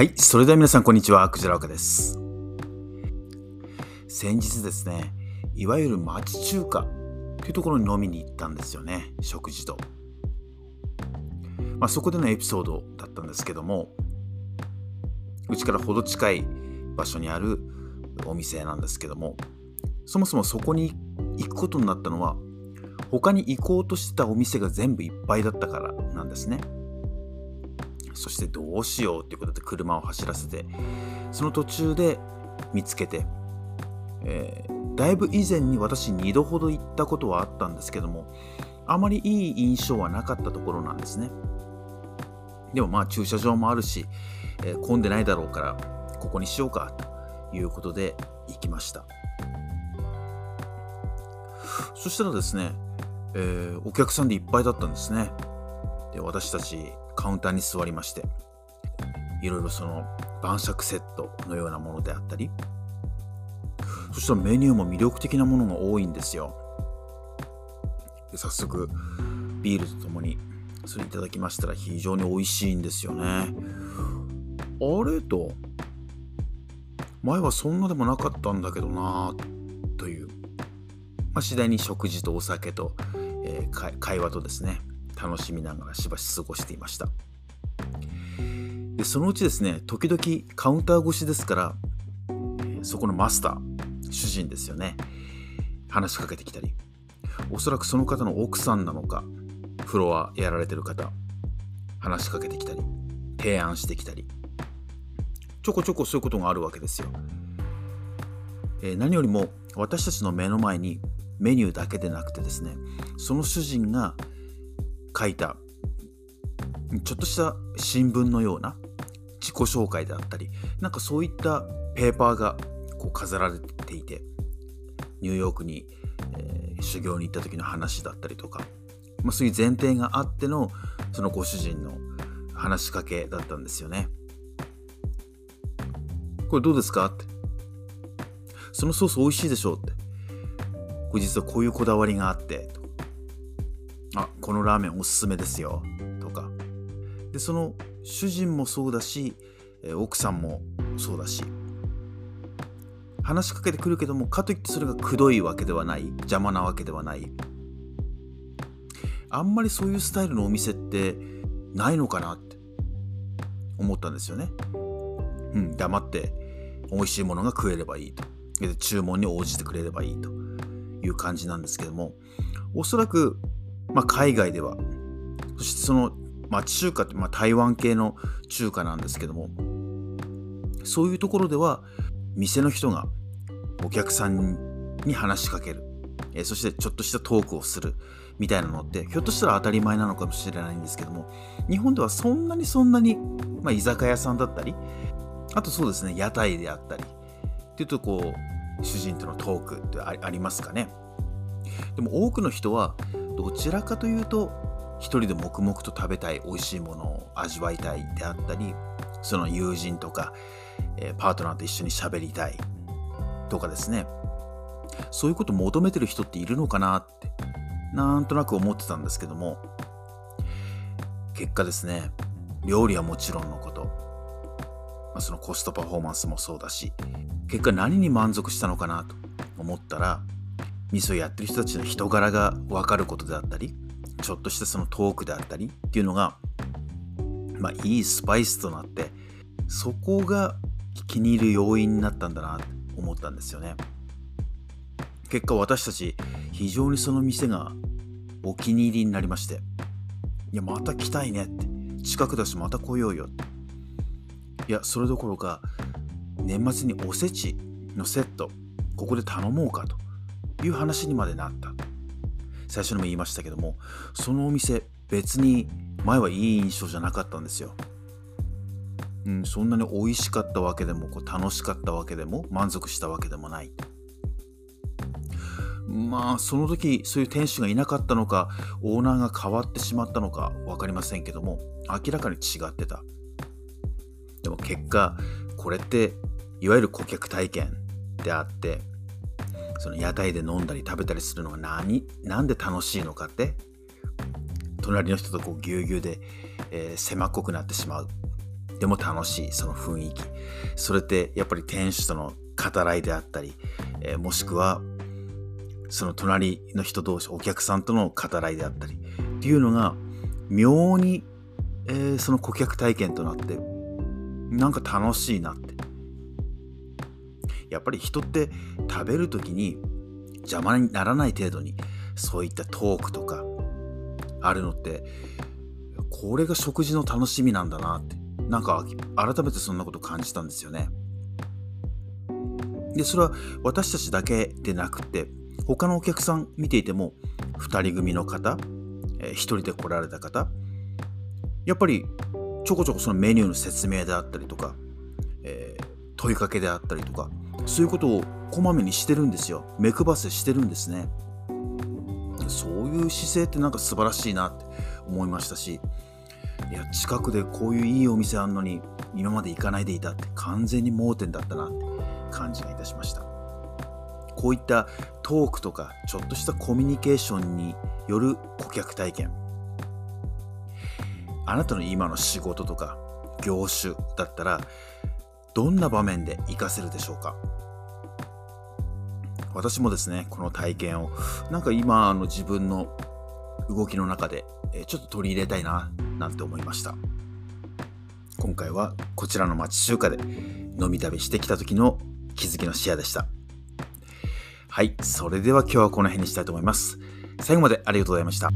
はい、それでは皆さんこんにちは、クジラ岡です。先日ですね、いわゆる町中華というところに飲みに行ったんですよね、食事と。まあ、そこでのエピソードだったんですけども、うちからほど近い場所にあるお店なんですけども、そもそもそこに行くことになったのは、他に行こうとしてたお店が全部いっぱいだったからなんですね。そしてどうしようっていうことで車を走らせてその途中で見つけて、えー、だいぶ以前に私2度ほど行ったことはあったんですけどもあまりいい印象はなかったところなんですね。でもまあ駐車場もあるし、えー、混んでないだろうからここにしようかということで行きました。そしたらですね、えー、お客さんでいっぱいだったんですね。で私たちカウンターに座りましていろいろその晩酌セットのようなものであったりそしたらメニューも魅力的なものが多いんですよ。で早速ビールとともにそれいただきましたら非常に美味しいんですよね。あれ？と前はそんなでもなかったんだけどなという、まあ、次第に食事とお酒と、えー、会話とですね楽しみながらしばし過ごしていました。でそのうちですね時々カウンター越しですからそこのマスター主人ですよね。話しかけてきたりおそらくその方の奥さんなのかフロアやられてる方話しかけてきたり提案してきたりちょこちょこそういうことがあるわけですよ、えー、何よりも私たちの目の前にメニューだけでなくてですねその主人が書いたちょっとした新聞のような自己紹介であったりなんかそういったペーパーがこう飾られていてニューヨークに、えー、修行に行った時の話だったりとか、まあ、そういう前提があってのそのご主人の話しかけだったんですよね。これどうですか？って。そのソース美味しいでしょ？うって。これ実はこういうこだわりがあって。あこのラーメンおすすめですよとか。でその主人もそうだし奥さんもそうだし。話しかけてくるけどもかといってそれがくどいわけではない。邪魔なわけではない。あんまりそういうスタイルのお店ってないのかなって思ったんですよね。うん黙って美味しいものが食えればいいと。で注文に応じてくれればいいという感じなんですけどもおそらくまあ、海外では。そしてその町中華って、まあ、台湾系の中華なんですけども。そういうところでは店の人がお客さんに話しかける、え、そしてちょっとしたトークをする。みたいなのってひょっとしたら当たり前なのかもしれないんですけども。日本ではそんなにそんなに、まあ、居酒屋さんだったりあとそうですね屋台であったり。っていうとこう主人とのトークってありますかね。でも多くの人はどちらかというと一人で黙々と食べたい美味しいものを味わいたいであったりその友人とか、えー、パートナーと一緒に喋りたいとかですね。そういうこと求めてる人っているのかなってなんとなく思ってたんですけども結果ですね料理はもちろんのこと、まあ、そのコストパフォーマンスもそうだし結果何に満足したのかなと思ったら味噌やってる人たちの人柄が分かることであったりちょっとしたそのトークであったりっていうのがまあいいスパイスとなってそこが気に入る要因になったんだなと思ったんですよね。結果私たち非常にその店がお気に入りになりましていやまた来たいねって近くだしまた来ようよって。いやそれどころか年末におせちのセットここで頼もうかと。いう話にまでなった最初にも言いましたけどもそのお店別に前はいい印象じゃなかったんですよ、うん、そんなに美味しかったわけでもこう楽しかったわけでも満足したわけでもない。まあその時そういう店主がいなかったのかオーナーが変わってしまったのか分かりませんけども明らかに違ってた。でも結果これっていわゆる顧客体験であってその屋台で飲んだり食べたりするのが何なんで楽しいのかって隣の人とこうぎゅうぎゅうで、えー、狭っこくなってしまう。でも楽しいその雰囲気。それってやっぱり店主との語らいであったり、えー、もしくはその隣の人同士お客さんとの語らいであったりっていうのが妙に、えー、その顧客体験となってなんか楽しいなって。やっぱり人って食べる時に邪魔にならない程度にそういったトークとかあるのってこれが食事の楽しみなんだなってなんか改めてそんなこと感じたんですよね。でそれは私たちだけでなくて他のお客さん見ていても2人組の方、え、1人で来られた方やっぱりちょこちょこそのメニューの説明であったりとか、えー、問いかけであったりとかそういうことをこまめにしてるんですよ。目配せしてるんですね。そういう姿勢ってなんか素晴らしいなって思いましたしいや近くでこういういいお店あんのに今まで行かないでいたって完全に盲点だったなって感じがいたしました。こういったトークとかちょっとしたコミュニケーションによる顧客体験。あなたの今の仕事とか業種だったらどんな場面で活かせるでしょうか？私もですねこの体験をなんか今の自分の動きの中でちょっと取り入れたいななんて思いました。今回はこちらの町中華で飲み旅してきた時の気づきのシェアでした。はいそれでは今日はこの辺にしたいと思います。最後までありがとうございました。